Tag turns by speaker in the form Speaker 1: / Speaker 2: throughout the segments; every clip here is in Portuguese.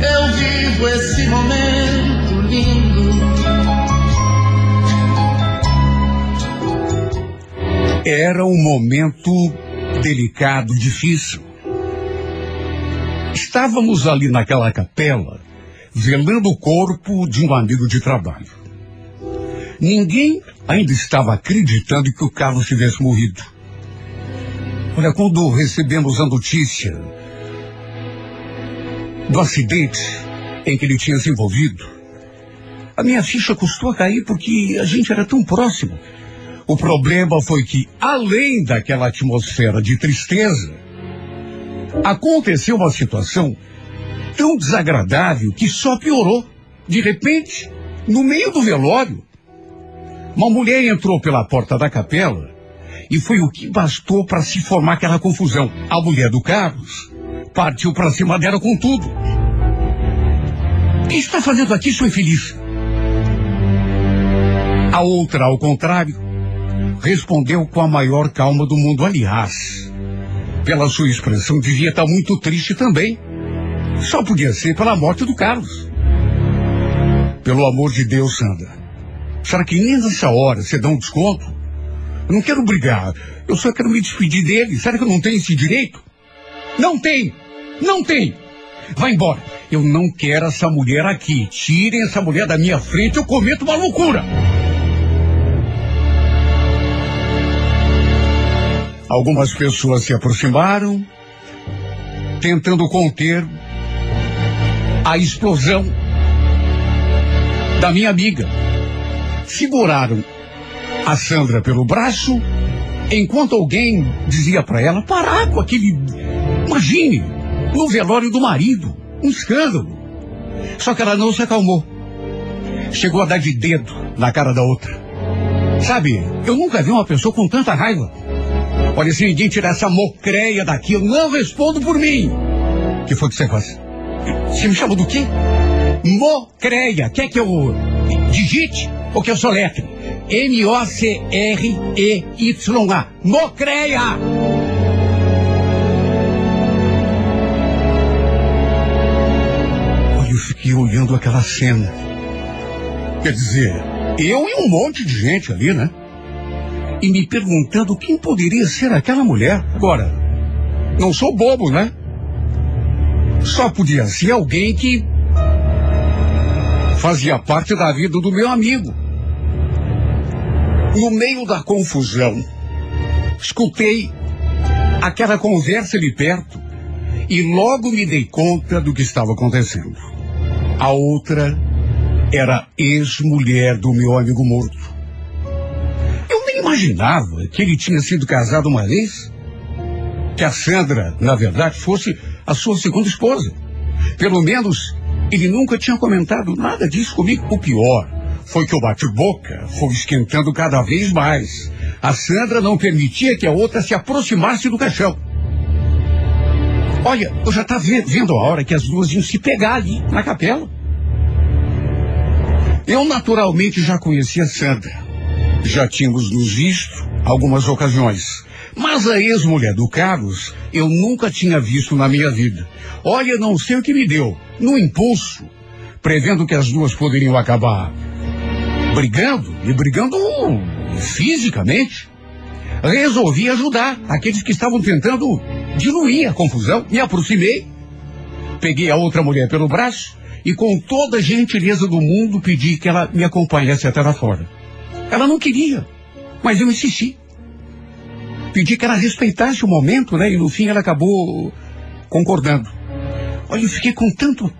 Speaker 1: eu vivo esse momento lindo.
Speaker 2: Era um momento delicado, difícil. Estávamos ali naquela capela, velando o corpo de um amigo de trabalho. Ninguém ainda estava acreditando que o Carlos tivesse morrido. Olha, quando recebemos a notícia do acidente em que ele tinha se envolvido, a minha ficha custou a cair porque a gente era tão próximo. O problema foi que, além daquela atmosfera de tristeza, aconteceu uma situação tão desagradável que só piorou. De repente, no meio do velório, uma mulher entrou pela porta da capela e foi o que bastou para se formar aquela confusão. A mulher do Carlos partiu para cima dela com tudo. O que está fazendo aqui, sua infeliz? A outra, ao contrário, respondeu com a maior calma do mundo. Aliás, pela sua expressão, devia estar muito triste também. Só podia ser pela morte do Carlos. Pelo amor de Deus, Sandra. Será que nem nessa hora você dá um desconto? Eu não quero brigar. Eu só quero me despedir dele. Será que eu não tenho esse direito? Não tem! Não tem! Vai embora. Eu não quero essa mulher aqui. Tirem essa mulher da minha frente, eu cometo uma loucura. Algumas pessoas se aproximaram, tentando conter a explosão da minha amiga. Seguraram a Sandra pelo braço, enquanto alguém dizia para ela parar com aquele. Imagine, no velório do marido, um escândalo. Só que ela não se acalmou. Chegou a dar de dedo na cara da outra. Sabe, eu nunca vi uma pessoa com tanta raiva. Olha, se ninguém tirar essa mocreia daqui, eu não respondo por mim. Que foi que você faz? Você me chamou do quê? Mocreia. Quer que eu digite ou que eu soletre? M-O-C-R-E-Y-A. Mocreia! Olhando aquela cena. Quer dizer, eu e um monte de gente ali, né? E me perguntando quem poderia ser aquela mulher. Agora, não sou bobo, né? Só podia ser alguém que fazia parte da vida do meu amigo. No meio da confusão, escutei aquela conversa ali perto e logo me dei conta do que estava acontecendo. A outra era ex-mulher do meu amigo morto. Eu nem imaginava que ele tinha sido casado uma vez. Que a Sandra, na verdade, fosse a sua segunda esposa. Pelo menos ele nunca tinha comentado nada disso comigo. O pior foi que o bate-boca foi esquentando cada vez mais. A Sandra não permitia que a outra se aproximasse do caixão. Olha, eu já estava vendo a hora que as duas iam se pegar ali, na capela. Eu naturalmente já conhecia a Sandra. Já tínhamos nos visto algumas ocasiões. Mas a ex-mulher do Carlos eu nunca tinha visto na minha vida. Olha, não sei o que me deu. No impulso, prevendo que as duas poderiam acabar brigando, e brigando fisicamente, resolvi ajudar aqueles que estavam tentando diluir a confusão. Me aproximei, peguei a outra mulher pelo braço e com toda a gentileza do mundo pedi que ela me acompanhasse até lá fora. Ela não queria, mas eu insisti. Pedi que ela respeitasse o momento, né? E no fim ela acabou concordando. Olha, eu fiquei com tanto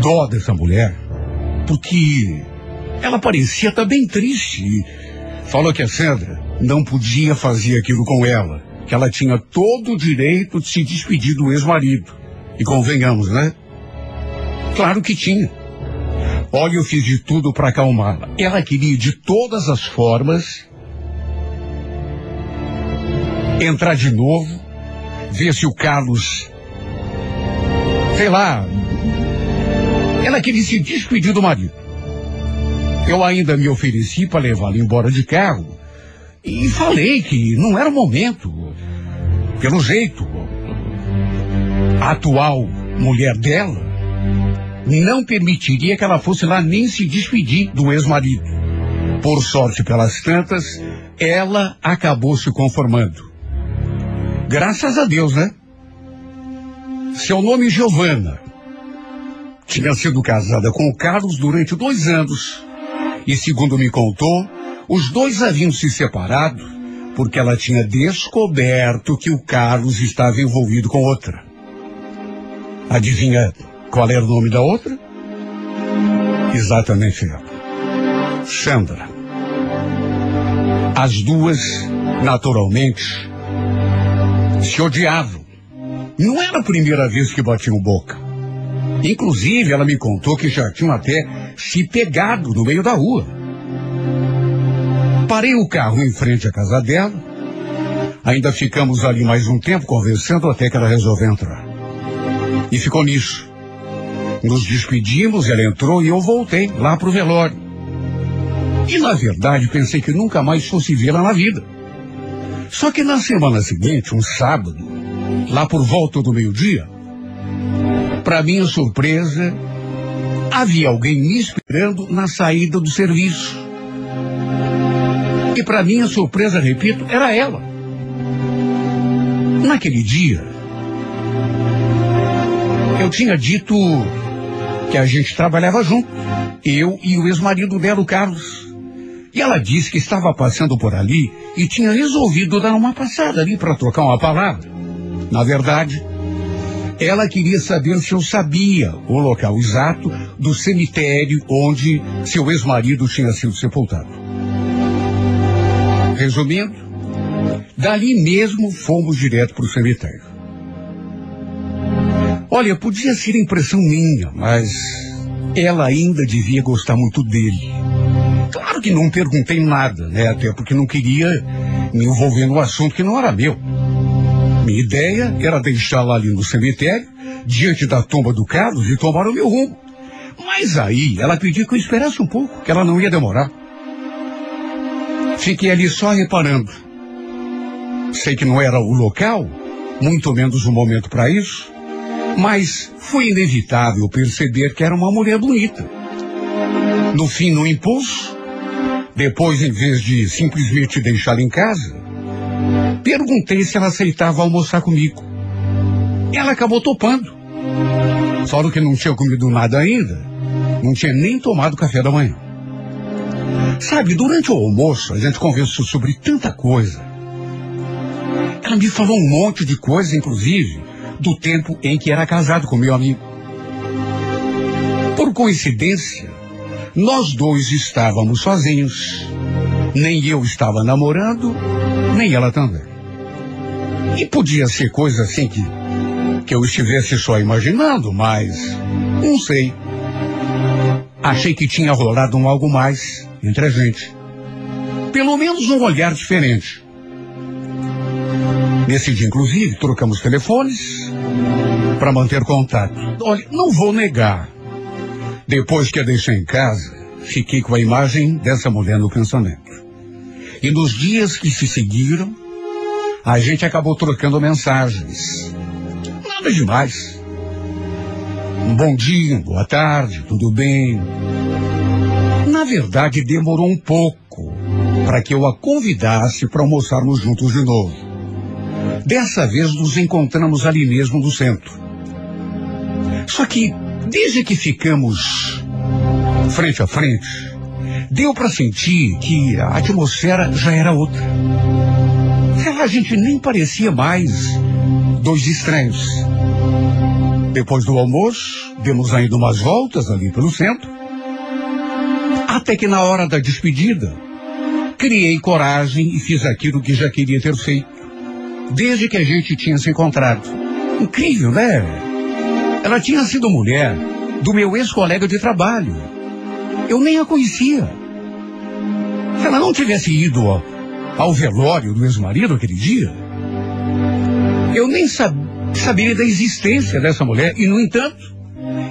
Speaker 2: dó dessa mulher, porque ela parecia estar bem triste. Falou que a Sandra não podia fazer aquilo com ela, que ela tinha todo o direito de se despedir do ex-marido. E convenhamos, né? Claro que tinha. Olha, eu fiz de tudo para acalmá-la. Ela queria de todas as formas entrar de novo, ver se o Carlos, sei lá, ela queria se despedir do marido. Eu ainda me ofereci para levá-la embora de carro e falei que não era o momento. Pelo jeito, a atual mulher dela não permitiria que ela fosse lá nem se despedir do ex-marido. Por sorte, pelas tantas, ela acabou se conformando. Graças a Deus, né? Seu nome Giovana. Tinha sido casada com o Carlos durante dois anos. E segundo me contou, os dois haviam se separado porque ela tinha descoberto que o Carlos estava envolvido com outra. Adivinha qual era o nome da outra? Exatamente ela. Sandra. As duas, naturalmente, se odiavam. Não era a primeira vez que batiam boca. Inclusive, ela me contou que já tinham até se pegado no meio da rua. Parei o carro em frente à casa dela. Ainda ficamos ali mais um tempo conversando até que ela resolveu entrar. E ficou nisso. Nos despedimos, ela entrou e eu voltei lá pro velório. E na verdade pensei que nunca mais fosse vê-la na vida. Só que na semana seguinte, um sábado, lá por volta do meio-dia, para minha surpresa, havia alguém me esperando na saída do serviço. E para minha surpresa, repito, era ela. Naquele dia, eu tinha dito que a gente trabalhava junto, eu e o ex-marido dela, o Carlos. E ela disse que estava passando por ali e tinha resolvido dar uma passada ali para trocar uma palavra. Na verdade, ela queria saber se eu sabia o local exato do cemitério onde seu ex-marido tinha sido sepultado. Resumindo, dali mesmo fomos direto para o cemitério. Olha, podia ser impressão minha, mas ela ainda devia gostar muito dele. Claro que não perguntei nada, né? Até porque não queria me envolver no assunto que não era meu. Minha ideia era deixá-la ali no cemitério, diante da tumba do Carlos, e tomar o meu rumo. Mas aí ela pediu que eu esperasse um pouco, que ela não ia demorar. Fiquei ali só reparando. Sei que não era o local, muito menos o momento para isso, mas foi inevitável perceber que era uma mulher bonita. No fim, no impulso, depois, em vez de simplesmente deixá-la em casa, perguntei se ela aceitava almoçar comigo. Ela acabou topando. Só que não tinha comido nada ainda. Não tinha nem tomado café da manhã. Sabe, durante o almoço, a gente conversou sobre tanta coisa. Ela me falou um monte de coisa, inclusive, do tempo em que era casado com meu amigo. Por coincidência, nós dois estávamos sozinhos. Nem eu estava namorando, nem ela também. E podia ser coisa assim que, que eu estivesse só imaginando, mas não sei. Achei que tinha rolado um algo mais entre a gente. Pelo menos um olhar diferente. Nesse dia, inclusive, trocamos telefones para manter contato. Olha, não vou negar. Depois que a deixei em casa, fiquei com a imagem dessa mulher no pensamento. E nos dias que se seguiram, a gente acabou trocando mensagens. Nada demais. Um bom dia, boa tarde, tudo bem? Na verdade, demorou um pouco para que eu a convidasse para almoçarmos juntos de novo. Dessa vez nos encontramos ali mesmo no centro. Só que, desde que ficamos frente a frente, deu para sentir que a atmosfera já era outra. A gente nem parecia mais dois estranhos. Depois do almoço, demos ainda umas voltas ali pelo centro. Até que na hora da despedida, criei coragem e fiz aquilo que já queria ter feito. Desde que a gente tinha se encontrado. Incrível, né? Ela tinha sido mulher do meu ex-colega de trabalho. Eu nem a conhecia. Se ela não tivesse ido ao, ao velório do ex-marido aquele dia, eu nem sab, saberia da existência dessa mulher. E, no entanto,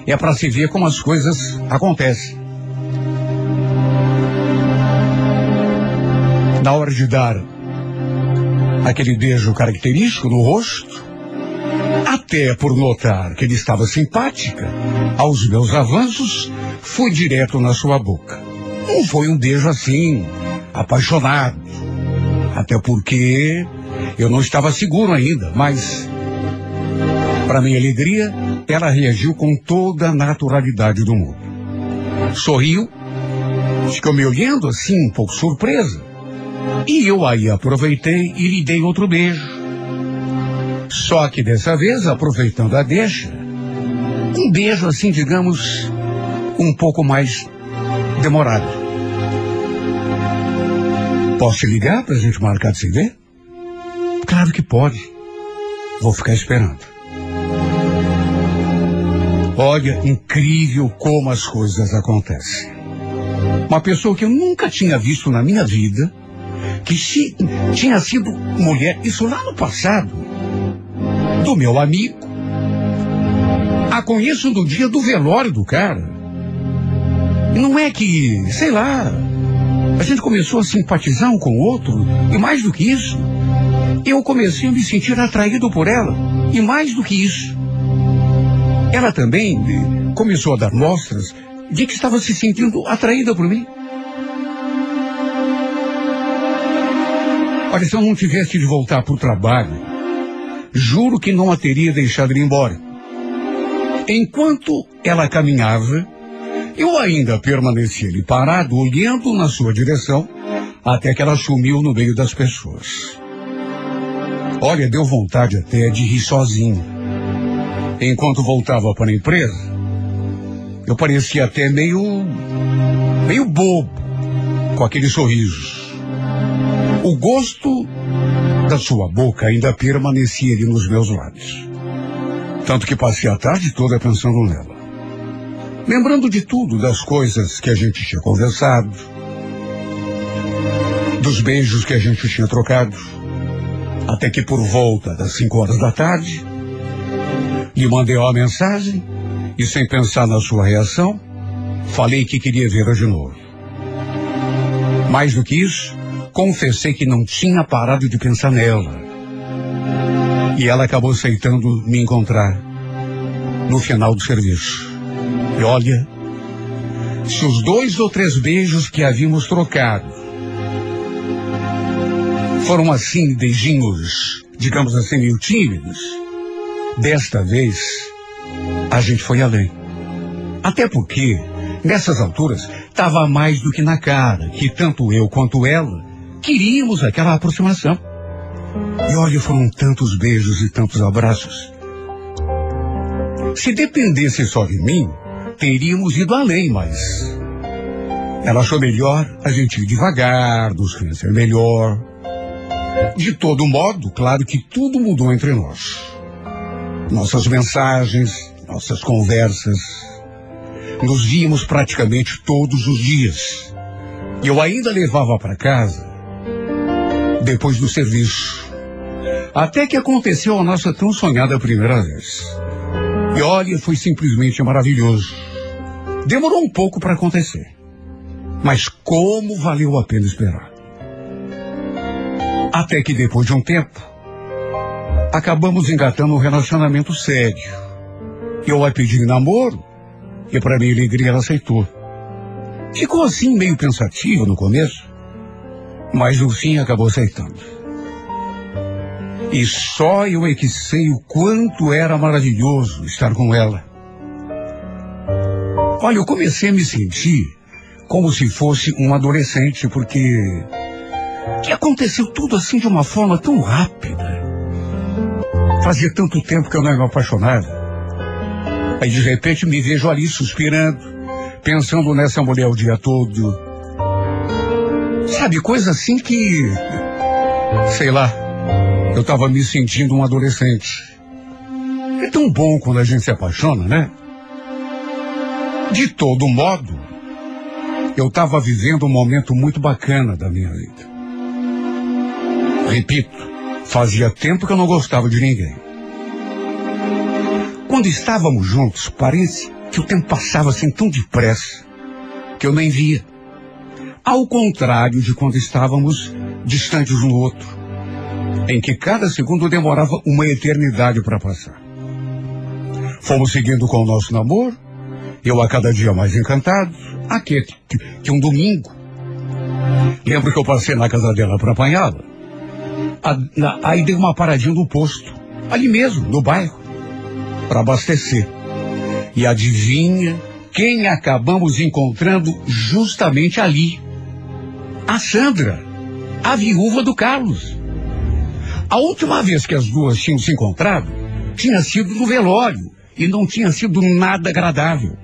Speaker 2: é para se ver como as coisas acontecem. Na hora de dar aquele beijo característico no rosto, até por notar que ele estava simpática aos meus avanços, fui direto na sua boca. Não foi um beijo assim, apaixonado. Até porque eu não estava seguro ainda, mas, para minha alegria, ela reagiu com toda a naturalidade do mundo. Sorriu, ficou me olhando assim, um pouco surpresa. E eu aí aproveitei e lhe dei outro beijo. Só que dessa vez, aproveitando a deixa, um beijo assim, digamos, um pouco mais demorado. Posso te ligar para a gente marcar de se ver? Claro que pode. Vou ficar esperando. Olha, incrível como as coisas acontecem. Uma pessoa que eu nunca tinha visto na minha vida, que se, tinha sido mulher, isso lá no passado, do meu amigo. A conheço no dia do velório do cara. Não é que, sei lá, a gente começou a simpatizar um com o outro, e mais do que isso, eu comecei a me sentir atraído por ela, e mais do que isso. Ela também começou a dar mostras de que estava se sentindo atraída por mim. Olha, se eu não tivesse de voltar para o trabalho, juro que não a teria deixado ir embora. Enquanto ela caminhava, eu ainda permanecia ali parado, olhando na sua direção, até que ela sumiu no meio das pessoas. Olha, deu vontade até de rir sozinho. Enquanto voltava para a empresa, eu parecia até meio. meio bobo, com aquele sorriso. O gosto da sua boca ainda permanecia ali nos meus lábios. Tanto que passei a tarde toda pensando nela. Lembrando de tudo, das coisas que a gente tinha conversado, dos beijos que a gente tinha trocado, até que por volta das cinco horas da tarde, lhe mandei uma mensagem e, sem pensar na sua reação, falei que queria vê-la de novo. Mais do que isso, confessei que não tinha parado de pensar nela. E ela acabou aceitando me encontrar no final do serviço. E olha, se os dois ou três beijos que havíamos trocado foram assim, beijinhos, digamos assim, meio tímidos, Desta vez, a gente foi além. Até porque, nessas alturas, estava mais do que na cara que tanto eu quanto ela queríamos aquela aproximação. E olha, foram tantos beijos e tantos abraços. Se dependesse só de mim, teríamos ido além, mas ela achou melhor a gente ir devagar, nos conhecer melhor. De todo modo, claro que tudo mudou entre nós nossas mensagens, nossas conversas. Nos víamos praticamente todos os dias. Eu ainda levava para casa depois do serviço. Até que aconteceu a nossa tão sonhada primeira vez. E olha, foi simplesmente maravilhoso. Demorou um pouco para acontecer. Mas como valeu a pena esperar. Até que depois de um tempo, acabamos engatando um relacionamento sério. Eu a pedi namoro e para minha alegria ela aceitou. Ficou assim meio pensativa no começo, mas no fim acabou aceitando. E só eu é que sei o quanto era maravilhoso estar com ela. Olha, eu comecei a me sentir como se fosse um adolescente, porque que aconteceu tudo assim de uma forma tão rápida. Fazia tanto tempo que eu não era apaixonado. Aí de repente me vejo ali suspirando, pensando nessa mulher o dia todo. Sabe, coisa assim que. Sei lá, eu estava me sentindo um adolescente. É tão bom quando a gente se apaixona, né? De todo modo, eu estava vivendo um momento muito bacana da minha vida. Repito, fazia tempo que eu não gostava de ninguém. Quando estávamos juntos, parece que o tempo passava assim tão depressa que eu nem via. Ao contrário de quando estávamos distantes um do outro, em que cada segundo demorava uma eternidade para passar. Fomos seguindo com o nosso namoro, eu a cada dia mais encantado, até que, que um domingo. Lembro que eu passei na casa dela para apanhá-la. Aí dei uma paradinha no posto, ali mesmo, no bairro, para abastecer. E adivinha quem acabamos encontrando justamente ali? A Sandra, a viúva do Carlos. A última vez que as duas tinham se encontrado tinha sido no velório e não tinha sido nada agradável.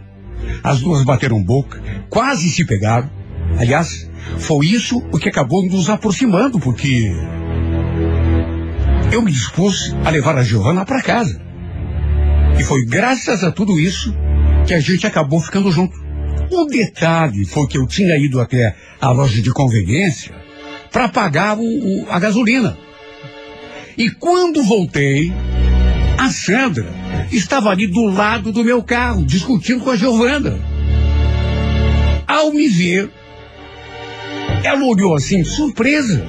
Speaker 2: As duas bateram boca, quase se pegaram. Aliás, foi isso o que acabou nos aproximando, porque eu me dispus a levar a Giovanna para casa. E foi graças a tudo isso que a gente acabou ficando junto. O detalhe foi que eu tinha ido até a loja de conveniência para pagar o, o, a gasolina. E quando voltei, a Sandra estava ali do lado do meu carro, discutindo com a Giovana. Ao me ver, ela olhou assim, surpresa.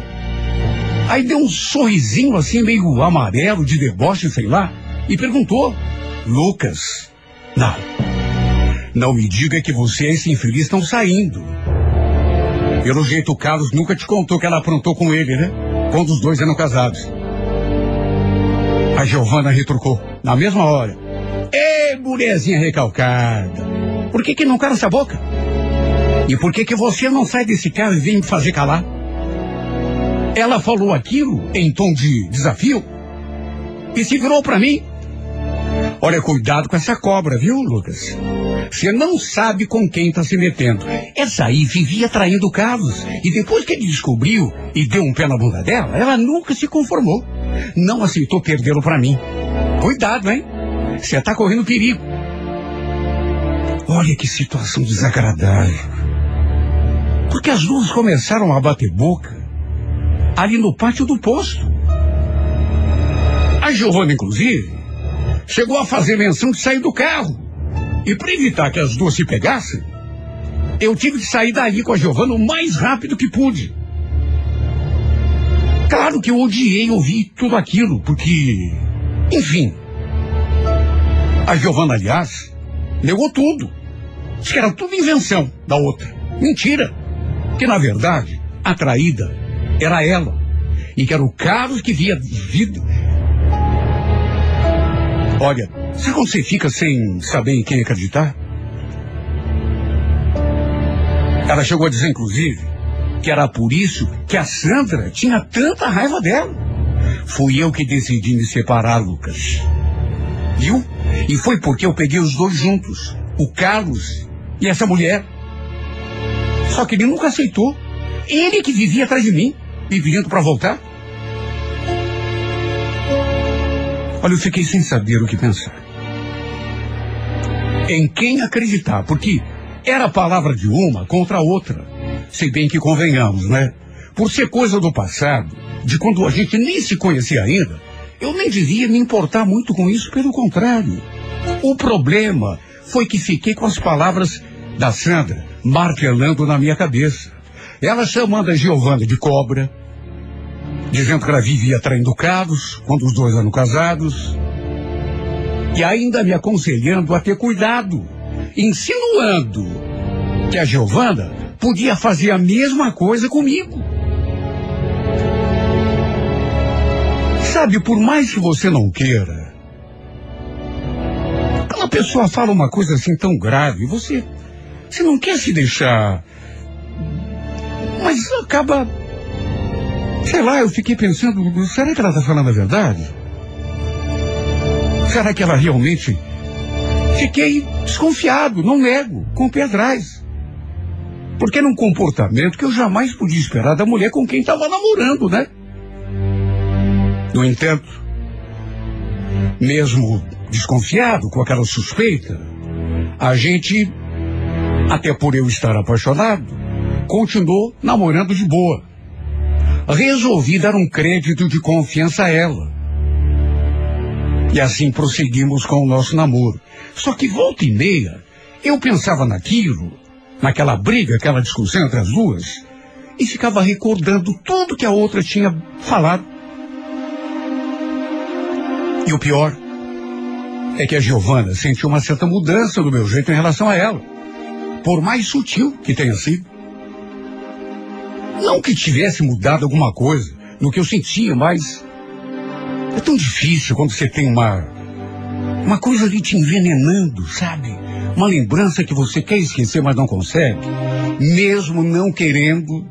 Speaker 2: Aí deu um sorrisinho assim, meio amarelo, de deboche, sei lá, e perguntou: Lucas, não. Não me diga que você e esse infeliz estão saindo. Pelo jeito, o Carlos nunca te contou que ela aprontou com ele, né? Quando os dois eram casados. A Giovana retrucou, na mesma hora. Ê, mulherzinha recalcada. Por que que não cala essa boca? E por que que você não sai desse carro e vem me fazer calar? Ela falou aquilo em tom de desafio e se virou para mim. Olha, cuidado com essa cobra, viu, Lucas? Você não sabe com quem está se metendo. Essa aí vivia traindo Carlos. E depois que ele descobriu e deu um pé na bunda dela, ela nunca se conformou. Não aceitou perdê-lo para mim. Cuidado, hein? Você está correndo perigo. Olha que situação desagradável. Porque as duas começaram a bater boca ali no pátio do posto. A Giovana, inclusive, chegou a fazer menção de sair do carro. E para evitar que as duas se pegassem, eu tive que sair daí com a Giovana o mais rápido que pude. Claro que eu odiei ouvir tudo aquilo, porque, enfim. A Giovana, aliás, negou tudo. Diz que era tudo invenção da outra. Mentira. Que, na verdade, a traída era ela. E que era o Carlos que via vida. Olha, sabe quando você fica sem saber em quem acreditar? Ela chegou a dizer, inclusive, que era por isso que a Sandra tinha tanta raiva dela. Fui eu que decidi me separar, Lucas. Viu? E foi porque eu peguei os dois juntos, o Carlos e essa mulher. Só que ele nunca aceitou. Ele que vivia atrás de mim, me pedindo para voltar. Olha, eu fiquei sem saber o que pensar. Em quem acreditar, porque era a palavra de uma contra a outra. Se bem que convenhamos, né? Por ser coisa do passado, de quando a gente nem se conhecia ainda, eu nem devia me importar muito com isso, pelo contrário. O problema foi que fiquei com as palavras da Sandra martelando na minha cabeça. Ela chamando a Giovana de cobra, dizendo que ela vivia traindo Carlos quando os dois eram casados, e ainda me aconselhando a ter cuidado, insinuando que a Giovana podia fazer a mesma coisa comigo. Sabe, por mais que você não queira, quando a pessoa fala uma coisa assim tão grave, você, você não quer se deixar, mas acaba Sei lá, eu fiquei pensando, será que ela está falando a verdade? Será que ela realmente. Fiquei desconfiado, não nego, com o pé atrás. Porque era um comportamento que eu jamais podia esperar da mulher com quem estava namorando, né? No entanto, mesmo desconfiado com aquela suspeita, a gente, até por eu estar apaixonado, continuou namorando de boa. Resolvi dar um crédito de confiança a ela. E assim prosseguimos com o nosso namoro. Só que volta e meia, eu pensava naquilo, naquela briga, aquela discussão entre as duas, e ficava recordando tudo que a outra tinha falado. E o pior é que a Giovana sentiu uma certa mudança no meu jeito em relação a ela. Por mais sutil que tenha sido. Não que tivesse mudado alguma coisa no que eu sentia, mas é tão difícil quando você tem uma uma coisa ali te envenenando, sabe? Uma lembrança que você quer esquecer, mas não consegue. Mesmo não querendo,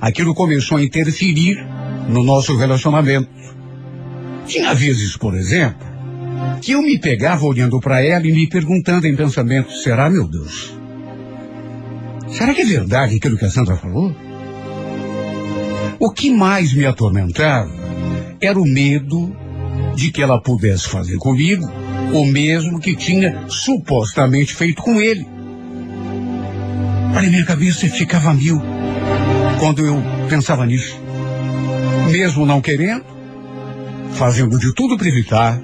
Speaker 2: aquilo começou a interferir no nosso relacionamento. Tinha vezes, por exemplo, que eu me pegava olhando para ela e me perguntando em pensamento: será, meu Deus? Será que é verdade aquilo que a Sandra falou? O que mais me atormentava era o medo de que ela pudesse fazer comigo o mesmo que tinha supostamente feito com ele. Olha, minha cabeça ficava mil quando eu pensava nisso. Mesmo não querendo, fazendo de tudo para evitar,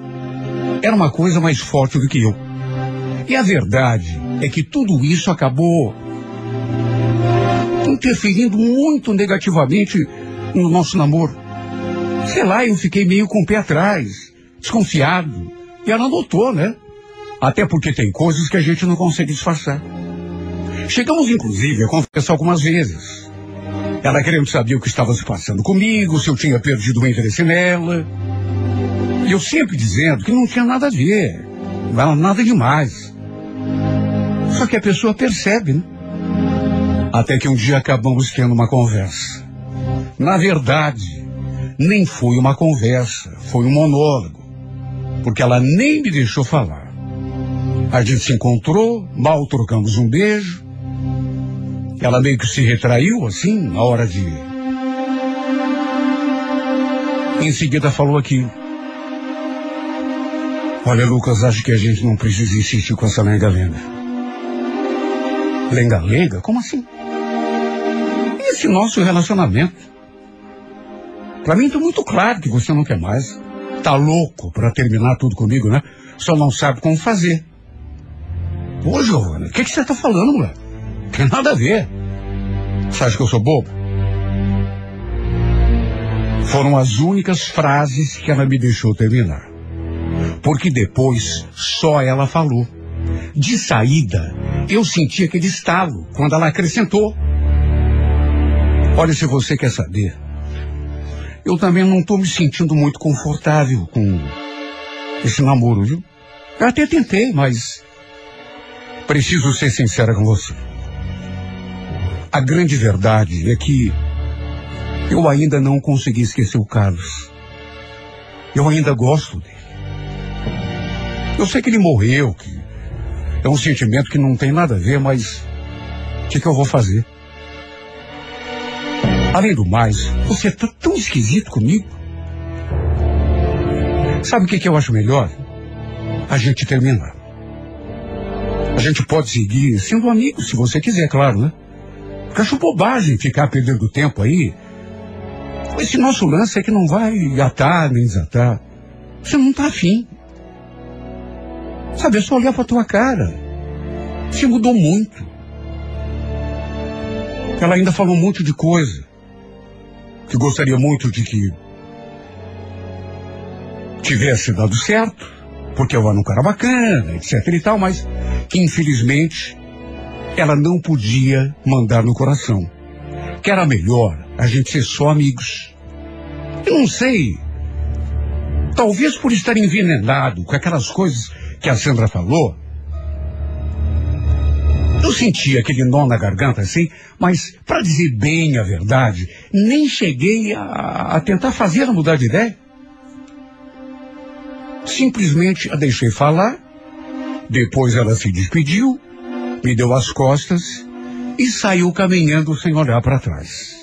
Speaker 2: era uma coisa mais forte do que eu. E a verdade é que tudo isso acabou interferindo muito negativamente no nosso namoro. Sei lá, eu fiquei meio com o pé atrás, desconfiado. E ela notou, né? Até porque tem coisas que a gente não consegue disfarçar. Chegamos, inclusive, a confessar algumas vezes. Ela querendo saber o que estava se passando comigo, se eu tinha perdido o interesse nela. E eu sempre dizendo que não tinha nada a ver. Nada demais. Só que a pessoa percebe, né? Até que um dia acabamos tendo uma conversa. Na verdade, nem foi uma conversa, foi um monólogo porque ela nem me deixou falar. A gente se encontrou, mal trocamos um beijo. Ela meio que se retraiu, assim, na hora de. Em seguida falou aquilo. Olha, Lucas, acho que a gente não precisa insistir com essa lenga-lenga. Lenga-lenga? Como assim? Esse nosso relacionamento. Para mim tá muito claro que você não quer mais tá louco para terminar tudo comigo, né? Só não sabe como fazer. Ô, Giovana, o que, que você tá falando, mulher? Tem nada a ver. Você acha que eu sou bobo? Foram as únicas frases que ela me deixou terminar. Porque depois só ela falou. De saída, eu senti aquele estalo quando ela acrescentou. Olha, se você quer saber, eu também não estou me sentindo muito confortável com esse namoro, viu? Eu até tentei, mas preciso ser sincera com você. A grande verdade é que eu ainda não consegui esquecer o Carlos. Eu ainda gosto dele. Eu sei que ele morreu, que é um sentimento que não tem nada a ver, mas o que, que eu vou fazer? Além do mais, você está tão esquisito comigo. Sabe o que, que eu acho melhor? A gente terminar. A gente pode seguir sendo amigo, se você quiser, claro, né? Porque acho bobagem ficar perdendo tempo aí. Esse nosso lance é que não vai atar nem desatar. Você não tá afim. Sabe, é só olhar pra tua cara. Você mudou muito. Ela ainda falou muito de coisa que gostaria muito de que tivesse dado certo, porque eu era um cara bacana, etc e tal, mas que infelizmente ela não podia mandar no coração. Que era melhor a gente ser só amigos. Eu não sei. Talvez por estar envenenado com aquelas coisas que a Sandra falou, eu senti aquele nó na garganta assim, mas, para dizer bem a verdade, nem cheguei a, a tentar fazer ela mudar de ideia. Simplesmente a deixei falar, depois ela se despediu, me deu as costas e saiu caminhando sem olhar para trás.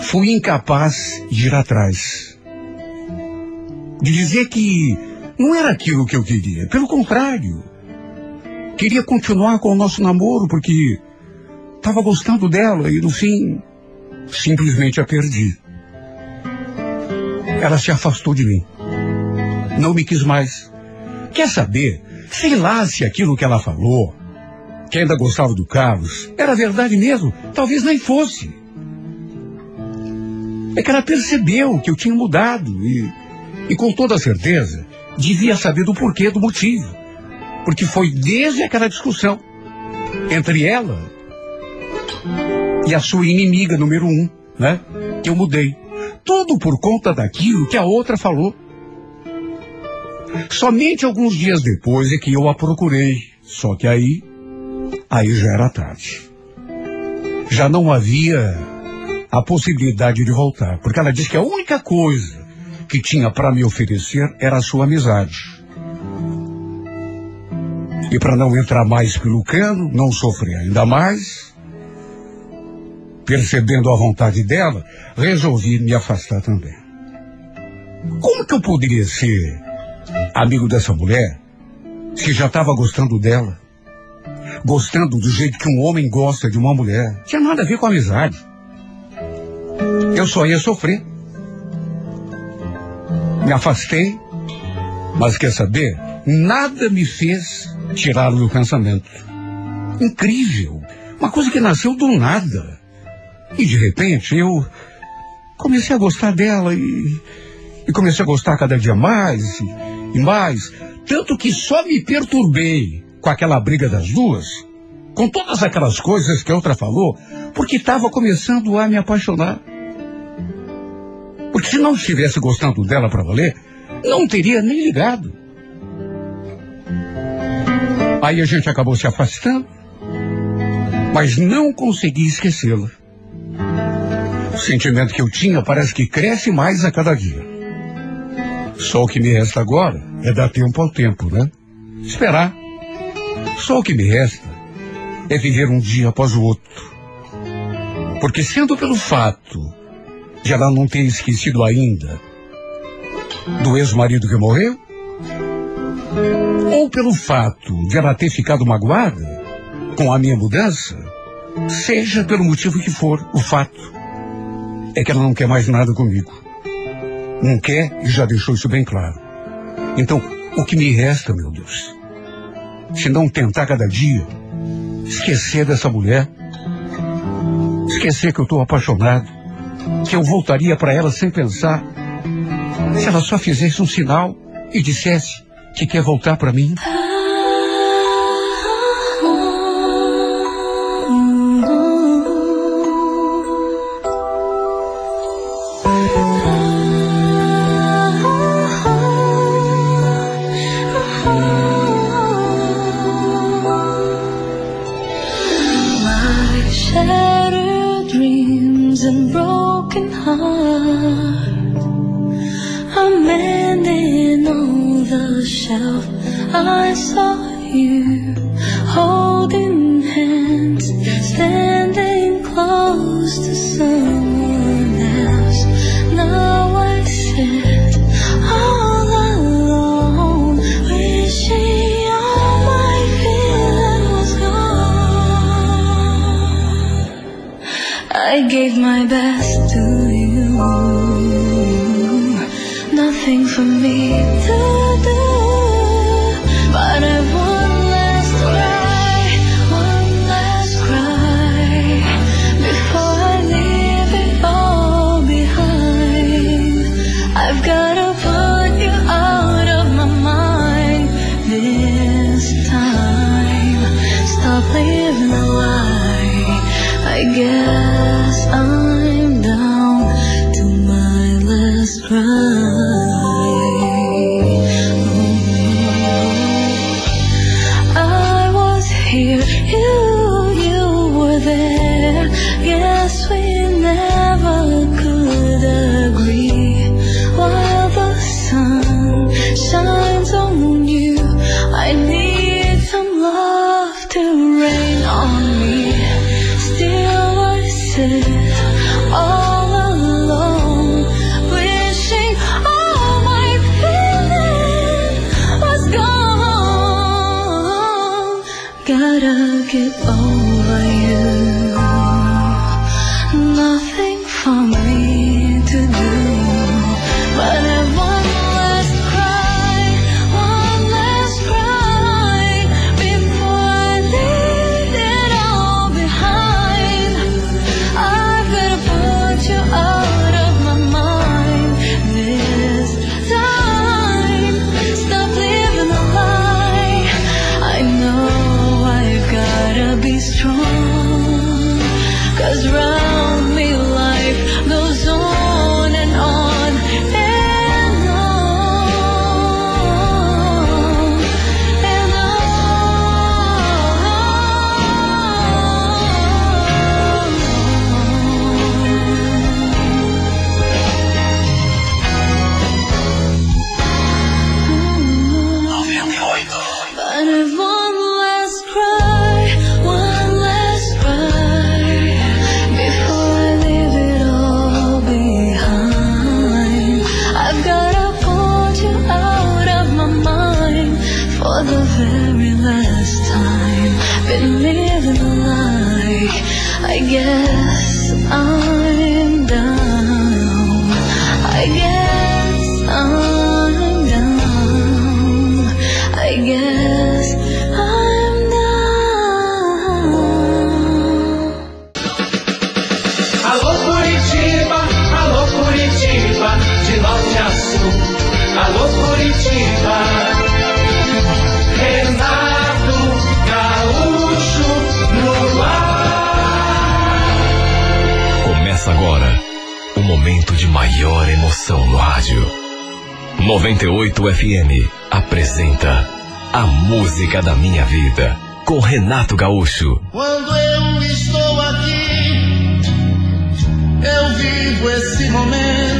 Speaker 2: Fui incapaz de ir atrás. De dizer que Não era aquilo que eu queria. Pelo contrário. Queria continuar com o nosso namoro porque estava gostando dela e no fim simplesmente a perdi. Ela se afastou de mim. Não me quis mais. Quer saber? Sei lá se aquilo que ela falou, que ainda gostava do Carlos, era verdade mesmo. Talvez nem fosse. É que ela percebeu que eu tinha mudado e, e com toda certeza devia saber do porquê, do motivo. Porque foi desde aquela discussão entre ela e a sua inimiga número um, né? Que eu mudei. Tudo por conta daquilo que a outra falou. Somente alguns dias depois é que eu a procurei. Só que aí, aí já era tarde. Já não havia a possibilidade de voltar, porque ela disse que a única coisa que tinha para me oferecer era a sua amizade. E para não entrar mais pelo cano, não sofrer ainda mais, percebendo a vontade dela, resolvi me afastar também. Como que eu poderia ser amigo dessa mulher se já estava gostando dela? Gostando do jeito que um homem gosta de uma mulher. Tinha nada a ver com amizade. Eu só ia sofrer. Me afastei, mas quer saber? Nada me fez tirá-lo do pensamento. Incrível. Uma coisa que nasceu do nada. E de repente eu comecei a gostar dela e, e comecei a gostar cada dia mais e, e mais. Tanto que só me perturbei com aquela briga das duas, com todas aquelas coisas que a outra falou, porque estava começando a me apaixonar. Porque se não estivesse gostando dela para valer, não teria nem ligado. Aí a gente acabou se afastando, mas não consegui esquecê-la. O sentimento que eu tinha parece que cresce mais a cada dia. Só o que me resta agora é dar tempo ao tempo, né? Esperar. Só o que me resta é viver um dia após o outro. Porque sendo pelo fato de ela não ter esquecido ainda do ex-marido que morreu, ou pelo fato de ela ter ficado magoada com a minha mudança, seja pelo motivo que for, o fato é que ela não quer mais nada comigo. Não quer e já deixou isso bem claro. Então, o que me resta, meu Deus? Se não tentar cada dia esquecer dessa mulher, esquecer que eu estou apaixonado, que eu voltaria para ela sem pensar, se ela só fizesse um sinal e dissesse que quer voltar para mim.
Speaker 3: Gotta get over you. Nothing for
Speaker 4: maior emoção no rádio. 98 FM apresenta A Música da Minha Vida com Renato Gaúcho.
Speaker 1: Quando eu estou aqui, eu vivo esse momento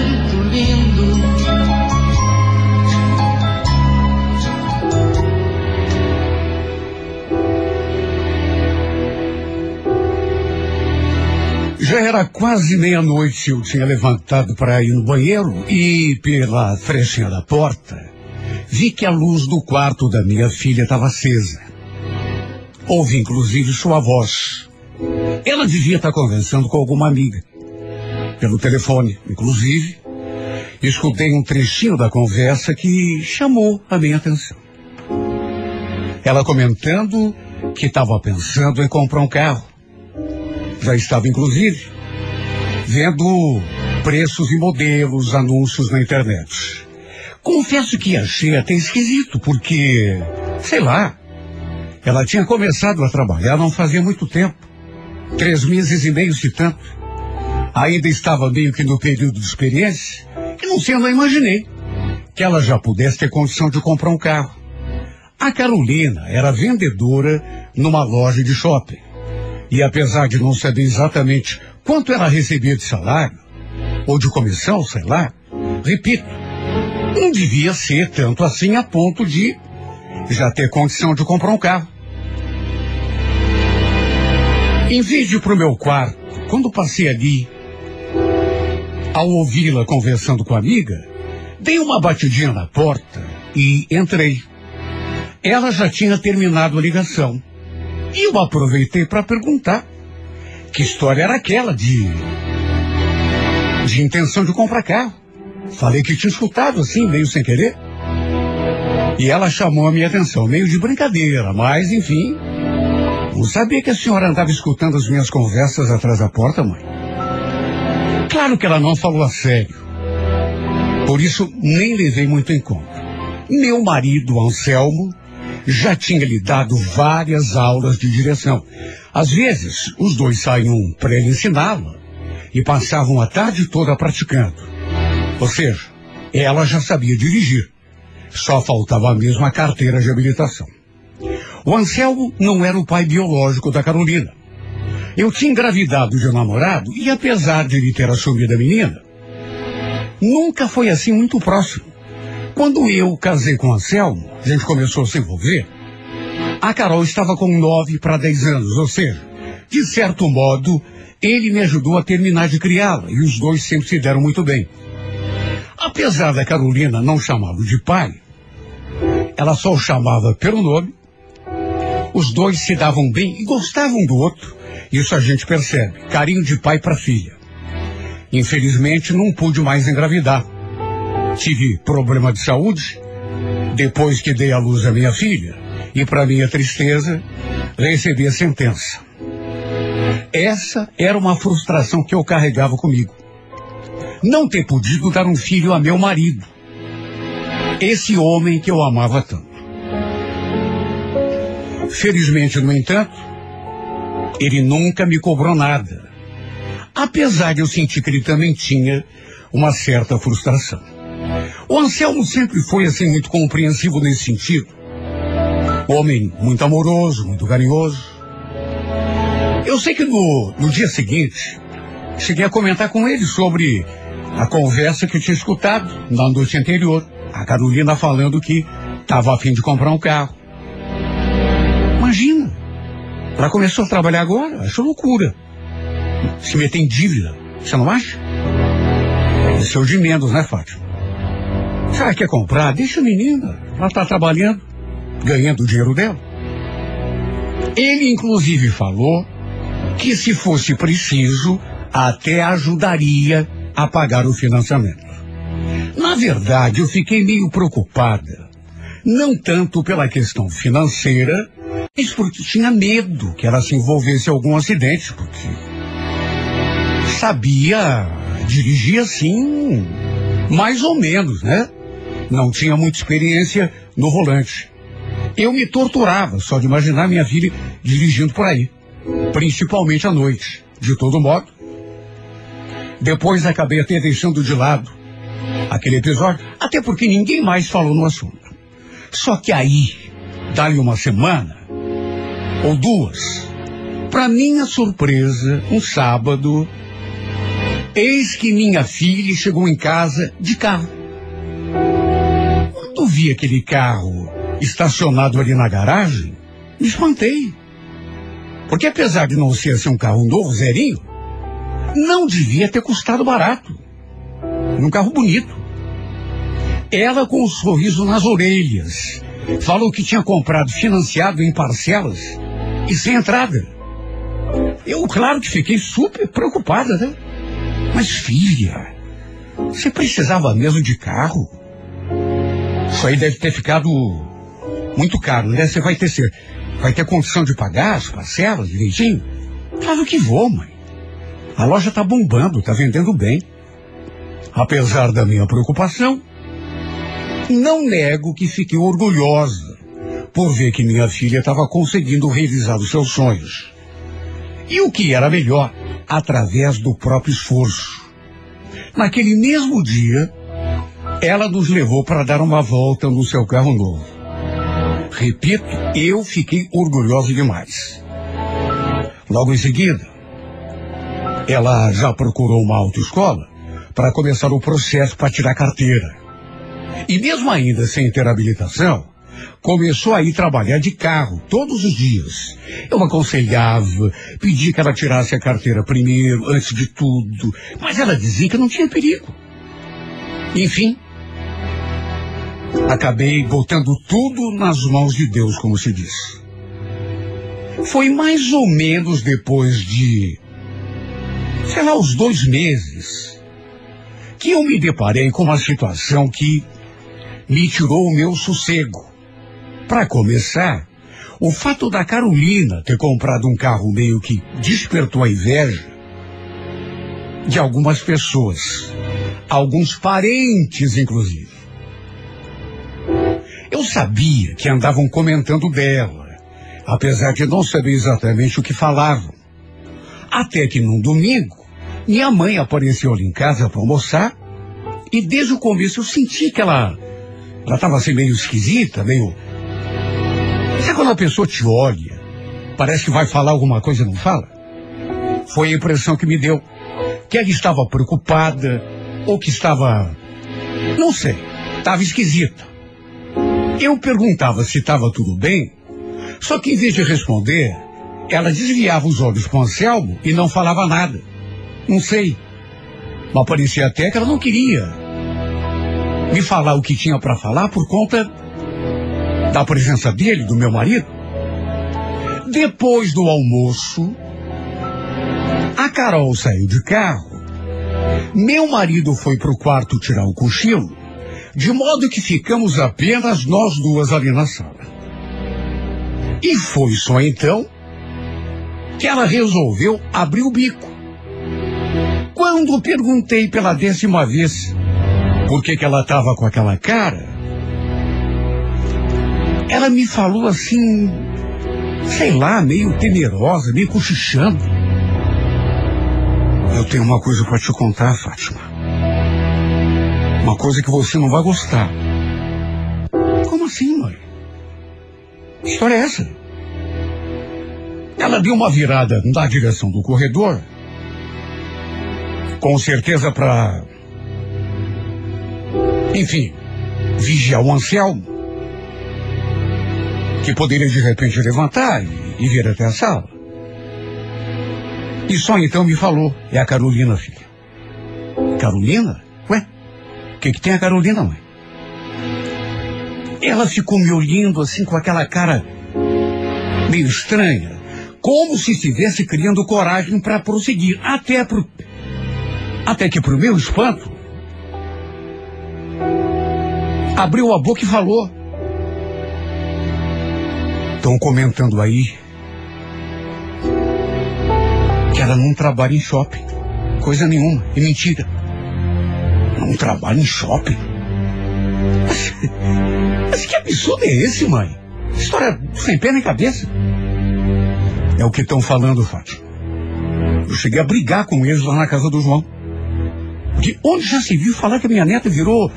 Speaker 2: Já era quase meia-noite, eu tinha levantado para ir no banheiro e, pela frechinha da porta, vi que a luz do quarto da minha filha estava acesa. Ouvi inclusive sua voz. Ela devia estar conversando com alguma amiga. Pelo telefone, inclusive, escutei um trechinho da conversa que chamou a minha atenção. Ela comentando que estava pensando em comprar um carro. Já estava, inclusive, vendo preços e modelos, anúncios na internet. Confesso que achei até esquisito, porque, sei lá, ela tinha começado a trabalhar não fazia muito tempo. Três meses e meio, se tanto. Ainda estava meio que no período de experiência, e não sei, eu não imaginei que ela já pudesse ter condição de comprar um carro. A Carolina era vendedora numa loja de shopping. E apesar de não saber exatamente quanto ela recebia de salário, ou de comissão, sei lá, repito, não devia ser tanto assim a ponto de já ter condição de comprar um carro. Em vez de ir meu quarto, quando passei ali, ao ouvi-la conversando com a amiga, dei uma batidinha na porta e entrei. Ela já tinha terminado a ligação. E eu aproveitei para perguntar que história era aquela de. de intenção de comprar carro. Falei que tinha escutado assim, meio sem querer. E ela chamou a minha atenção, meio de brincadeira, mas enfim. Não sabia que a senhora andava escutando as minhas conversas atrás da porta, mãe. Claro que ela não falou a sério. Por isso, nem levei muito em conta. Meu marido, Anselmo, já tinha lhe dado várias aulas de direção. Às vezes, os dois saíam para ele ensiná-la e passavam a tarde toda praticando. Ou seja, ela já sabia dirigir. Só faltava a carteira de habilitação. O Anselmo não era o pai biológico da Carolina. Eu tinha engravidado de um namorado e, apesar de ele ter assumido a menina, nunca foi assim muito próximo. Quando eu casei com o Anselmo, a gente começou a se envolver, a Carol estava com nove para dez anos, ou seja, de certo modo, ele me ajudou a terminar de criá-la e os dois sempre se deram muito bem. Apesar da Carolina não chamá-lo de pai, ela só o chamava pelo nome Os dois se davam bem e gostavam do outro. Isso a gente percebe. Carinho de pai para filha. Infelizmente, não pude mais engravidar. Tive problema de saúde depois que dei à luz a minha filha. E, para minha tristeza, recebi a sentença. Essa era uma frustração que eu carregava comigo. Não ter podido dar um filho a meu marido. Esse homem que eu amava tanto. Felizmente, no entanto, ele nunca me cobrou nada. Apesar de eu sentir que ele também tinha uma certa frustração. O Anselmo sempre foi assim muito compreensivo nesse sentido. Homem muito amoroso, muito carinhoso. Eu sei que no, no dia seguinte, cheguei a comentar com ele sobre a conversa que eu tinha escutado na noite anterior. A Carolina falando que estava a fim de comprar um carro. Imagina. Ela começou a trabalhar agora. Acho loucura. Se meter em dívida. Você não acha? Isso é o de menos, né, Fátima? Ela quer comprar, deixa a menina. Ela está trabalhando, ganhando o dinheiro dela. Ele, inclusive, falou que se fosse preciso, até ajudaria a pagar o financiamento. Na verdade, eu fiquei meio preocupada. Não tanto pela questão financeira, mas porque tinha medo que ela se envolvesse em algum acidente, porque sabia dirigir assim, mais ou menos, né? Não tinha muita experiência no volante. Eu me torturava só de imaginar minha filha dirigindo por aí, principalmente à noite. De todo modo, depois acabei até deixando de lado aquele episódio, até porque ninguém mais falou no assunto. Só que aí, dali uma semana, ou duas, para minha surpresa, um sábado, eis que minha filha chegou em casa de carro. Vi aquele carro estacionado ali na garagem, me espantei. Porque apesar de não ser assim um carro novo, zerinho, não devia ter custado barato. Um carro bonito. Ela com um sorriso nas orelhas. Falou que tinha comprado financiado em parcelas e sem entrada. Eu, claro que fiquei super preocupada, né? Mas filha, você precisava mesmo de carro? Isso aí deve ter ficado muito caro, né? Você vai ter, vai ter condição de pagar as parcelas direitinho? Claro que vou, mãe. A loja está bombando, está vendendo bem. Apesar da minha preocupação, não nego que fiquei orgulhosa por ver que minha filha estava conseguindo realizar os seus sonhos. E o que era melhor, através do próprio esforço. Naquele mesmo dia, ela nos levou para dar uma volta no seu carro novo. Repito, eu fiquei orgulhosa demais. Logo em seguida, ela já procurou uma autoescola para começar o processo para tirar carteira. E mesmo ainda sem ter habilitação, começou a ir trabalhar de carro todos os dias. Eu aconselhava, pedia que ela tirasse a carteira primeiro, antes de tudo, mas ela dizia que não tinha perigo. Enfim, acabei botando tudo nas mãos de Deus, como se diz. Foi mais ou menos depois de, sei lá, uns dois meses, que eu me deparei com uma situação que me tirou o meu sossego. Para começar, o fato da Carolina ter comprado um carro meio que despertou a inveja de algumas pessoas, alguns parentes, inclusive. Eu sabia que andavam comentando dela, apesar de não saber exatamente o que falavam. Até que num domingo, minha mãe apareceu ali em casa para almoçar e desde o começo eu senti que ela ela estava assim meio esquisita, meio. Sabe quando a pessoa te olha, parece que vai falar alguma coisa e não fala? Foi a impressão que me deu. Que ela estava preocupada, ou que estava. Não sei, estava esquisita. Eu perguntava se estava tudo bem, só que em vez de responder, ela desviava os olhos para o Anselmo e não falava nada. Não sei. Mas parecia até que ela não queria me falar o que tinha para falar por conta da presença dele, do meu marido. Depois do almoço, a Carol saiu de carro. Meu marido foi pro quarto tirar o cochilo, de modo que ficamos apenas nós duas ali na sala. E foi só então que ela resolveu abrir o bico. Quando perguntei pela décima vez por que, que ela estava com aquela cara, ela me falou assim, sei lá, meio temerosa, meio cochichando. Eu tenho uma coisa para te contar, Fátima. Uma coisa que você não vai gostar. Como assim, mãe? Que história é essa? Ela deu uma virada na direção do corredor. Com certeza para. Enfim, vigiar o Anselmo. Que poderia de repente levantar e, e vir até a sala. E só então me falou, é a Carolina, filha. Carolina? Ué? Que, que tem a Carolina, mãe? Ela ficou me olhando assim com aquela cara meio estranha, como se estivesse criando coragem para prosseguir, até pro até que pro meu espanto abriu a boca e falou: Estão comentando aí que ela não trabalha em shopping. Coisa nenhuma, é mentira. Não trabalha em shopping? Mas, mas que absurdo é esse, mãe? História sem pé nem cabeça. É o que estão falando, Fátima. Eu cheguei a brigar com eles lá na casa do João. De onde já se viu falar que a minha neta virou.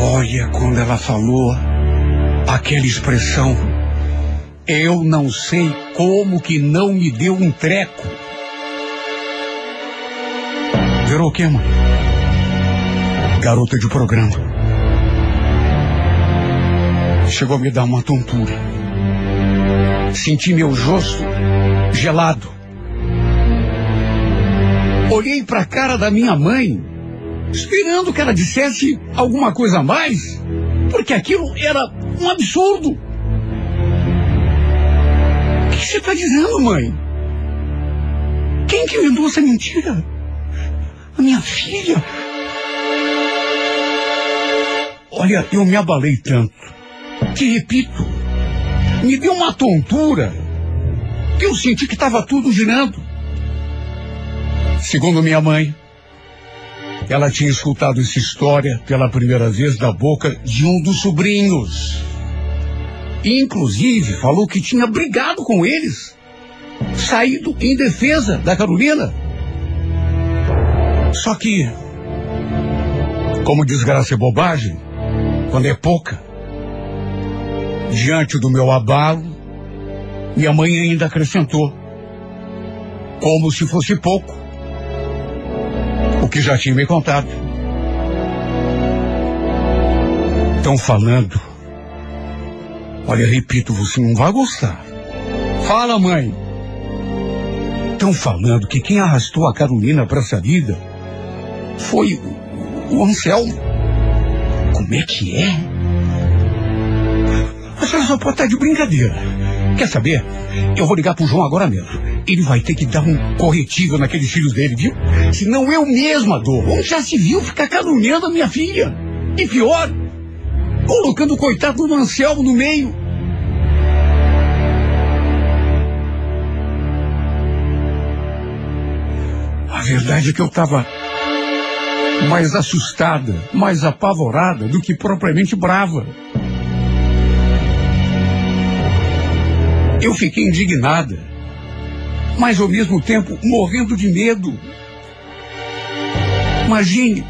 Speaker 2: Olha quando ela falou aquela expressão. Eu não sei como que não me deu um treco. Virou o quê, mãe? Garota de programa. Chegou a me dar uma tontura. Senti meu rosto gelado. Olhei para a cara da minha mãe, esperando que ela dissesse alguma coisa a mais, porque aquilo era um absurdo. O que você está dizendo, mãe? Quem que inventou essa mentira? A minha filha. Olha, eu me abalei tanto. Te repito, me deu uma tontura que eu senti que estava tudo girando. Segundo minha mãe, ela tinha escutado essa história pela primeira vez da boca de um dos sobrinhos. Inclusive, falou que tinha brigado com eles, saído em defesa da Carolina. Só que, como desgraça é bobagem, quando é pouca, diante do meu abalo, minha mãe ainda acrescentou, como se fosse pouco, o que já tinha me contado. Estão falando. Olha, repito, você não vai gostar. Fala, mãe. Estão falando que quem arrastou a Carolina para essa vida foi o, o Anselmo. Como é que é? A senhora só pode estar de brincadeira. Quer saber? Eu vou ligar pro João agora mesmo. Ele vai ter que dar um corretivo naqueles filhos dele, viu? Senão eu mesma dou. Onde já se viu ficar caluniando a minha filha? E pior, colocando o coitado do Anselmo no meio. A verdade é que eu estava mais assustada, mais apavorada do que propriamente brava. Eu fiquei indignada, mas ao mesmo tempo morrendo de medo. Imagine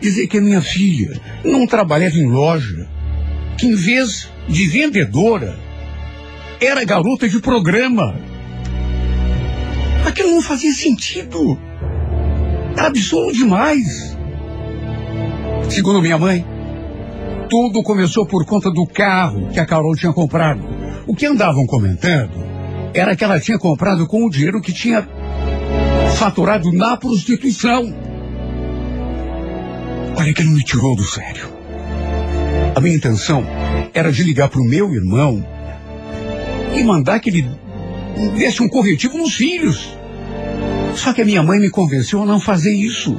Speaker 2: dizer que a minha filha não trabalhava em loja, que em vez de vendedora, era garota de programa. Aquilo não fazia sentido. Era absurdo demais. Segundo minha mãe, tudo começou por conta do carro que a Carol tinha comprado. O que andavam comentando era que ela tinha comprado com o dinheiro que tinha faturado na prostituição. Olha que ele me tirou do sério. A minha intenção era de ligar para o meu irmão e mandar que ele desse um corretivo nos filhos. Só que a minha mãe me convenceu a não fazer isso.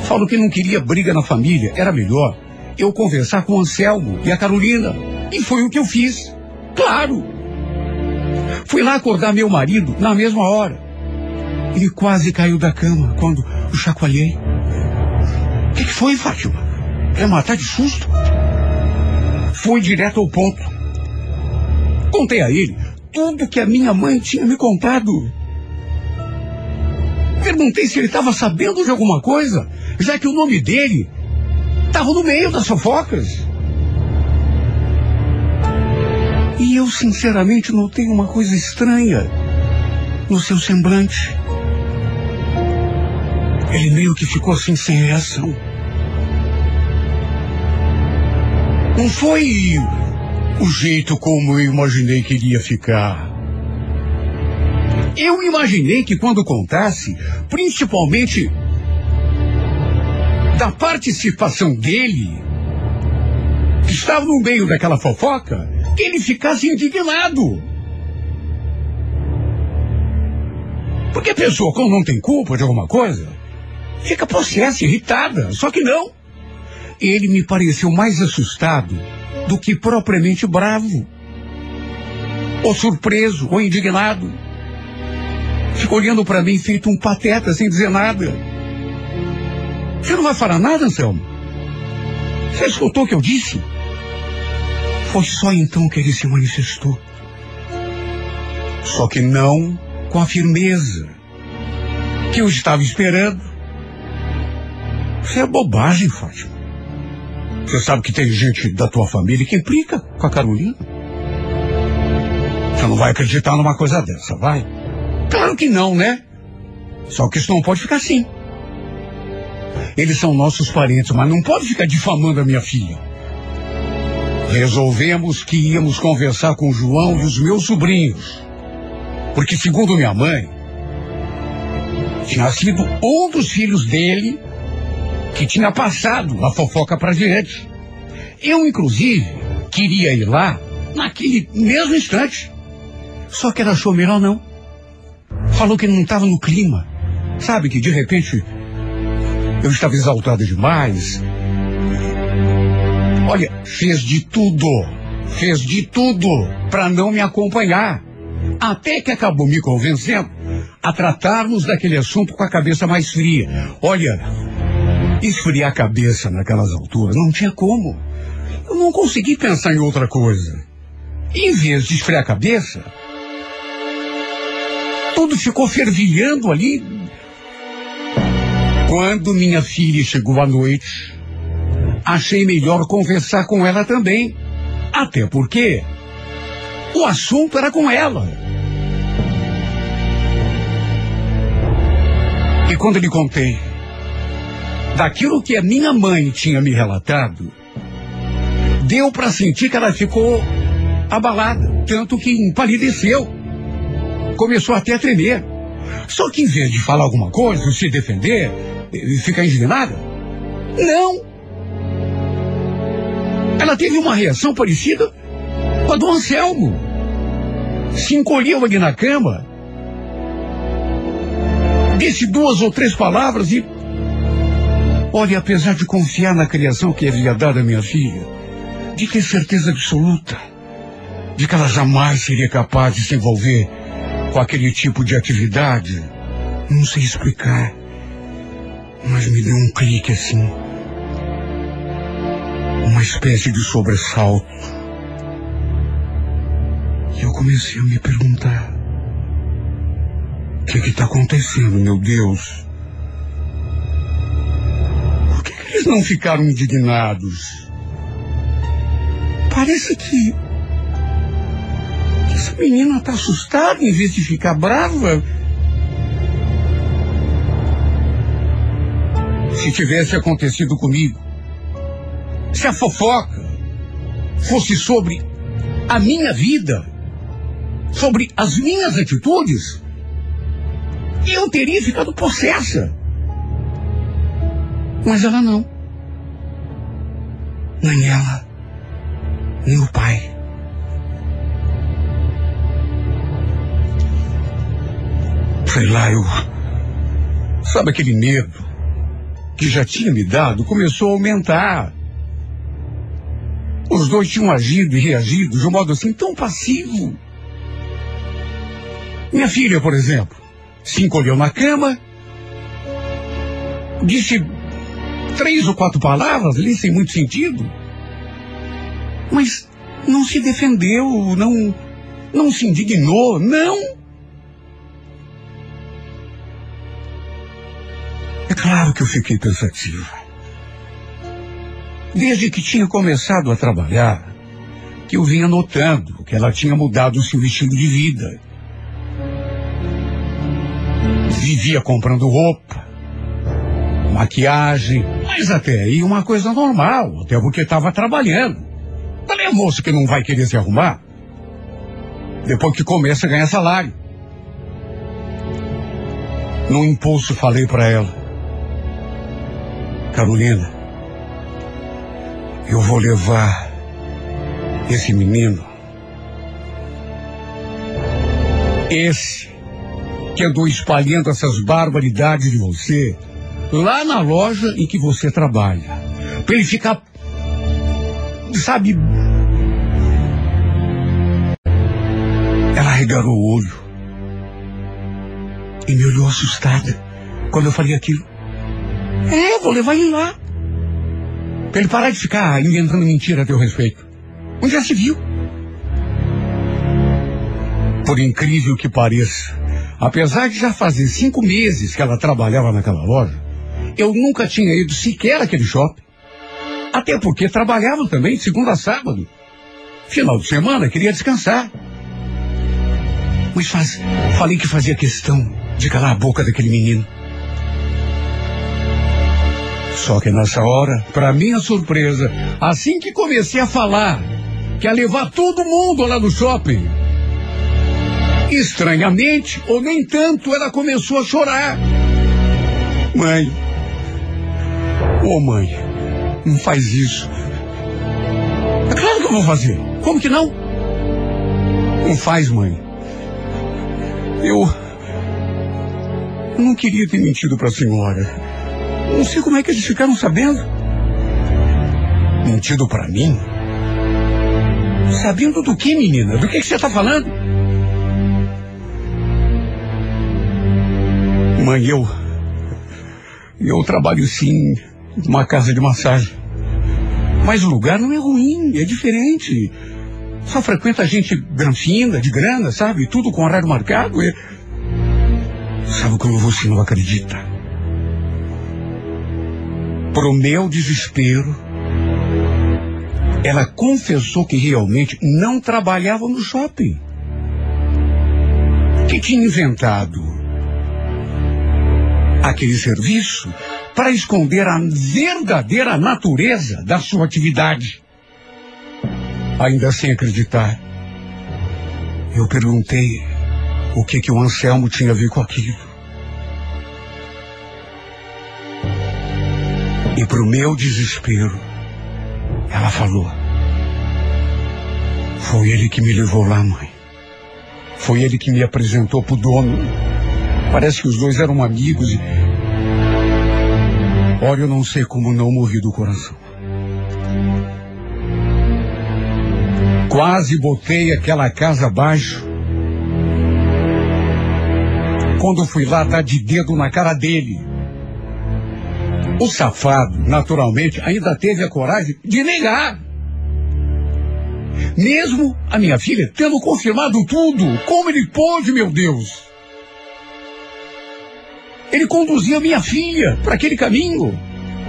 Speaker 2: Falou que não queria briga na família, era melhor eu conversar com o Anselmo e a Carolina. E foi o que eu fiz. Claro. Fui lá acordar meu marido na mesma hora. Ele quase caiu da cama quando o chacoalhei. O que, que foi, Fátima? Quer matar de susto? Fui direto ao ponto. Contei a ele tudo que a minha mãe tinha me contado. Perguntei se ele estava sabendo de alguma coisa, já que o nome dele estava no meio das fofocas. E eu sinceramente notei uma coisa estranha no seu semblante. Ele meio que ficou assim sem reação. Não foi o jeito como eu imaginei que iria ficar. Eu imaginei que quando contasse, principalmente da participação dele, que estava no meio daquela fofoca, que ele ficasse indignado. Porque a pessoa, quando não tem culpa de alguma coisa, fica possessa, irritada. Só que não. Ele me pareceu mais assustado do que propriamente bravo, ou surpreso, ou indignado. Ficou olhando para mim feito um pateta, sem dizer nada. Você não vai falar nada, Anselmo? Você escutou o que eu disse? Foi só então que ele se manifestou. Só que não com a firmeza que eu estava esperando. Isso é bobagem, Fátima. Você sabe que tem gente da tua família que implica com a Carolina. Você não vai acreditar numa coisa dessa, vai? Claro que não, né? Só que isso não pode ficar assim. Eles são nossos parentes, mas não pode ficar difamando a minha filha. Resolvemos que íamos conversar com o João e os meus sobrinhos. Porque, segundo minha mãe, tinha sido um dos filhos dele que tinha passado a fofoca para diante. Eu, inclusive, queria ir lá naquele mesmo instante. Só que ela achou melhor não. Falou que não estava no clima. Sabe que de repente eu estava exaltado demais. Olha, fez de tudo, fez de tudo para não me acompanhar. Até que acabou me convencendo a tratarmos daquele assunto com a cabeça mais fria. Olha, esfriar a cabeça naquelas alturas não tinha como. Eu não consegui pensar em outra coisa. Em vez de esfriar a cabeça, tudo ficou fervilhando ali. Quando minha filha chegou à noite, achei melhor conversar com ela também. Até porque o assunto era com ela. E quando lhe contei daquilo que a minha mãe tinha me relatado, deu para sentir que ela ficou abalada, tanto que empalideceu. Começou até a tremer. Só que em vez de falar alguma coisa, se defender, ficar indignada, não. Ela teve uma reação parecida com a do Anselmo. Se encolheu ali na cama, disse duas ou três palavras e. Olha, apesar de confiar na criação que havia dado a minha filha, de ter certeza absoluta de que ela jamais seria capaz de se envolver com aquele tipo de atividade, não sei explicar, mas me deu um clique assim. Uma espécie de sobressalto. E eu comecei a me perguntar: o que está acontecendo, meu Deus? Por que, que eles não ficaram indignados? Parece que essa menina está assustada em vez de ficar brava. Se tivesse acontecido comigo, se a fofoca fosse sobre a minha vida, sobre as minhas atitudes, eu teria ficado possessa. Mas ela não. Nem ela, nem o pai. Sei lá, eu. Sabe aquele medo que já tinha me dado começou a aumentar. Os dois tinham agido e reagido de um modo assim tão passivo. Minha filha, por exemplo, se encolheu na cama, disse três ou quatro palavras ali sem muito sentido, mas não se defendeu, não, não se indignou, não. É claro que eu fiquei pensativa. Desde que tinha começado a trabalhar, que eu vinha notando que ela tinha mudado o seu estilo de vida. Vivia comprando roupa, maquiagem, mas até aí uma coisa normal, até porque estava trabalhando. Qual é a moça que não vai querer se arrumar? Depois que começa a ganhar salário. No impulso falei para ela, Carolina, eu vou levar esse menino, esse que andou espalhando essas barbaridades de você, lá na loja em que você trabalha. Para ele ficar, sabe. Ela regalou o olho e me olhou assustada quando eu falei aquilo. É, vou levar ele lá. Pra ele parar de ficar inventando mentira a teu respeito. Onde já se viu? Por incrível que pareça, apesar de já fazer cinco meses que ela trabalhava naquela loja, eu nunca tinha ido sequer àquele shopping. Até porque trabalhava também de segunda a sábado. Final de semana queria descansar. Mas faz, falei que fazia questão de calar a boca daquele menino. Só que nessa hora, para minha surpresa, assim que comecei a falar que ia levar todo mundo lá no shopping, estranhamente, ou nem tanto, ela começou a chorar. Mãe, ô oh, mãe, não faz isso. É claro que eu vou fazer. Como que não? Não faz, mãe. Eu. Eu não queria ter mentido para a senhora. Não sei como é que eles ficaram sabendo. Mentido para mim? Sabendo do que, menina? Do que, que você está falando? Mãe, eu. Eu trabalho sim numa casa de massagem. Mas o lugar não é ruim, é diferente. Só frequenta gente granfina, de grana, sabe? Tudo com horário marcado. E... Sabe como você não acredita? Pro meu desespero, ela confessou que realmente não trabalhava no shopping. Que tinha inventado aquele serviço para esconder a verdadeira natureza da sua atividade. Ainda sem acreditar, eu perguntei o que que o Anselmo tinha a ver com aquilo. E para o meu desespero, ela falou: Foi ele que me levou lá, mãe. Foi ele que me apresentou pro dono. Parece que os dois eram amigos e. Olha, eu não sei como não morri do coração. Quase botei aquela casa abaixo. Quando fui lá dar de dedo na cara dele. O safado, naturalmente, ainda teve a coragem de negar. Mesmo a minha filha tendo confirmado tudo, como ele pôde, meu Deus? Ele conduzia minha filha para aquele caminho,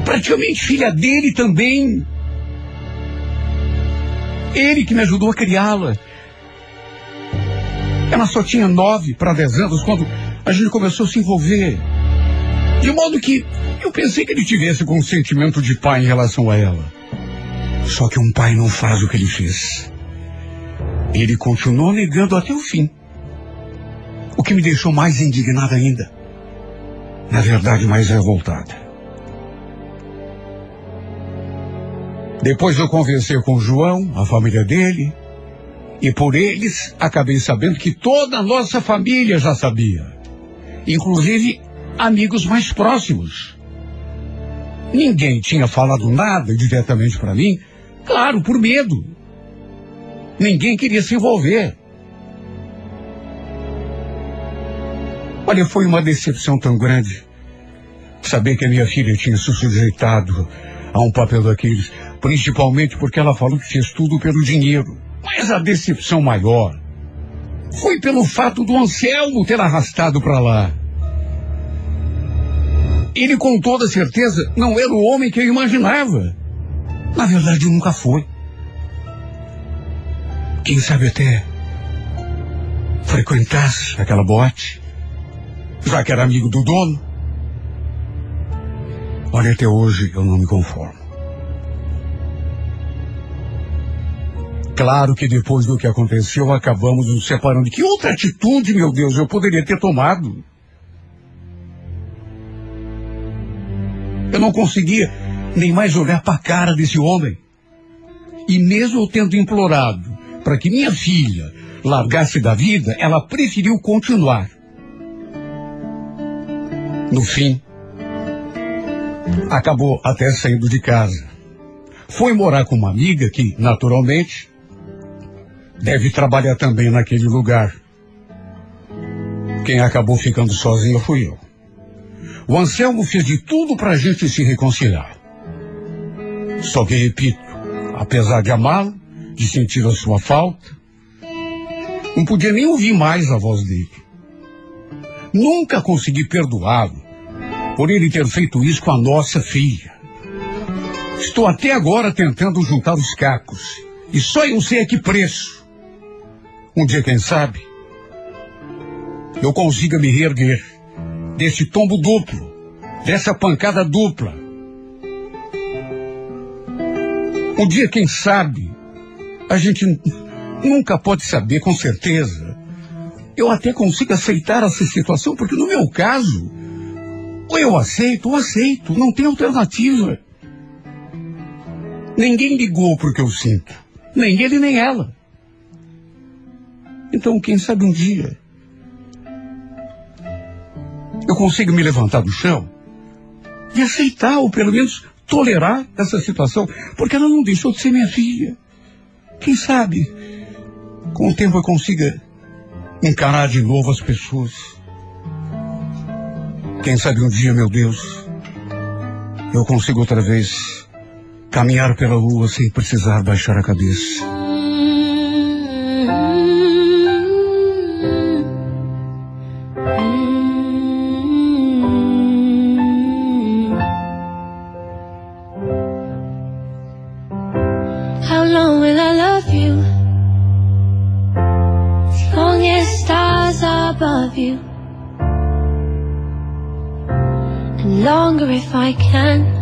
Speaker 2: praticamente filha dele também. Ele que me ajudou a criá-la. Ela só tinha nove para dez anos quando a gente começou a se envolver. De modo que eu pensei que ele tivesse com um sentimento de pai em relação a ela. Só que um pai não faz o que ele fez. Ele continuou negando até o fim. O que me deixou mais indignada ainda. Na verdade, mais revoltada. Depois eu conversei com o João, a família dele, e por eles acabei sabendo que toda a nossa família já sabia. inclusive amigos mais próximos. Ninguém tinha falado nada diretamente para mim, claro, por medo. Ninguém queria se envolver. Olha, foi uma decepção tão grande saber que a minha filha tinha se sujeitado a um papel daqueles, principalmente porque ela falou que fez tudo pelo dinheiro. Mas a decepção maior foi pelo fato do Anselmo ter arrastado para lá. Ele, com toda certeza, não era o homem que eu imaginava. Na verdade, nunca foi. Quem sabe até frequentasse aquela boate, já que era amigo do dono. Olha, até hoje eu não me conformo. Claro que depois do que aconteceu, acabamos nos separando. Que outra atitude, meu Deus, eu poderia ter tomado? Eu não conseguia nem mais olhar para a cara desse homem. E mesmo eu tendo implorado para que minha filha largasse da vida, ela preferiu continuar. No fim, acabou até saindo de casa. Foi morar com uma amiga que, naturalmente, deve trabalhar também naquele lugar. Quem acabou ficando sozinho fui eu. O Anselmo fez de tudo para a gente se reconciliar. Só que, repito, apesar de amá-lo, de sentir a sua falta, não podia nem ouvir mais a voz dele. Nunca consegui perdoá-lo por ele ter feito isso com a nossa filha. Estou até agora tentando juntar os cacos. E só eu sei a que preço. Um dia, quem sabe, eu consiga me reerguer desse tombo duplo, dessa pancada dupla. Um dia, quem sabe, a gente nunca pode saber com certeza. Eu até consigo aceitar essa situação, porque no meu caso, ou eu aceito ou aceito, não tem alternativa. Ninguém ligou porque eu sinto, nem ele nem ela. Então, quem sabe um dia eu consigo me levantar do chão e aceitar, ou pelo menos tolerar essa situação, porque ela não deixou de ser minha filha. Quem sabe, com o tempo eu consiga encarar de novo as pessoas. Quem sabe um dia, meu Deus, eu consigo outra vez caminhar pela rua sem precisar baixar a cabeça.
Speaker 3: love you. And longer if I can.